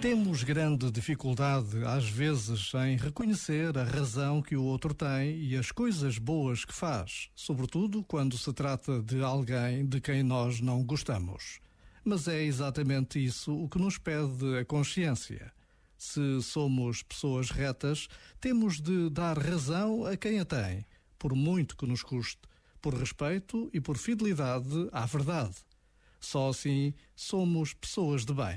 Temos grande dificuldade, às vezes, em reconhecer a razão que o outro tem e as coisas boas que faz, sobretudo quando se trata de alguém de quem nós não gostamos. Mas é exatamente isso o que nos pede a consciência. Se somos pessoas retas, temos de dar razão a quem a tem, por muito que nos custe, por respeito e por fidelidade à verdade. Só assim somos pessoas de bem.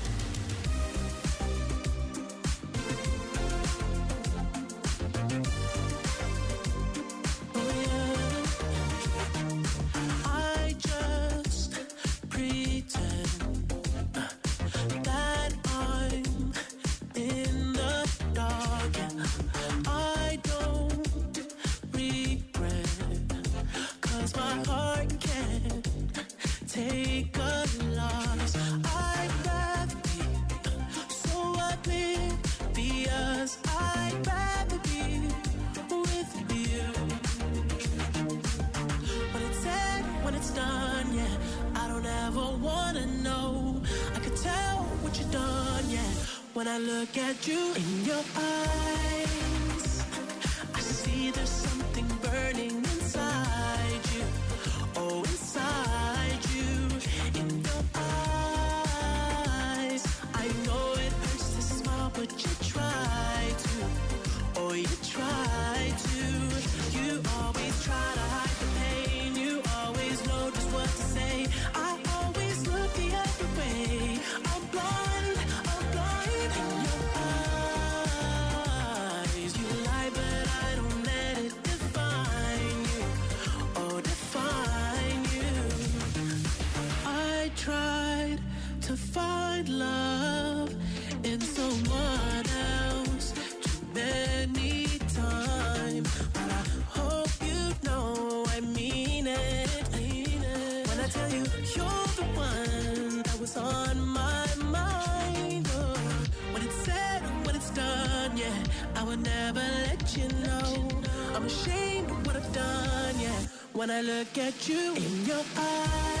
can't take a loss. I'd rather be so oblivious. I'd rather be with you. When it's said, when it's done, yeah. I don't ever wanna know. I could tell what you've done, yeah. When I look at you in your eyes, I see there's Oh, you try to. You always try to hide the pain. You always know just what to say. I I tell you you're the one that was on my mind, oh, when it's said when it's done, yeah, I would never let you know. I'm ashamed of what I've done, yeah. When I look at you in your eyes,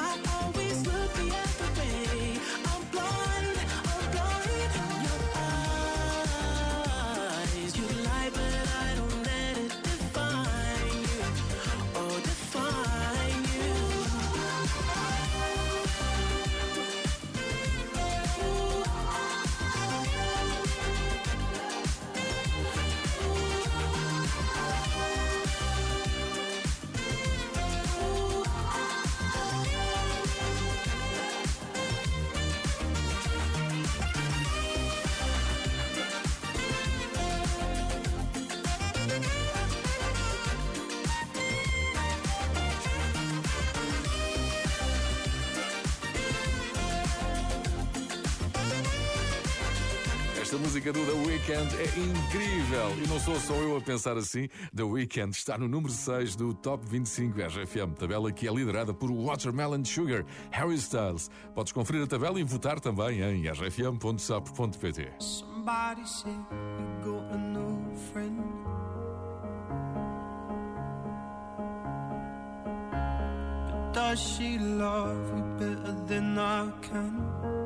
Esta música do The Weeknd é incrível e não sou só eu a pensar assim. The Weeknd está no número 6 do Top 25 RFM, tabela que é liderada por Watermelon Sugar, Harry Styles. Podes conferir a tabela e votar também em rfm.sap.pt. Somebody say you got a new friend. But does she love you better than I can?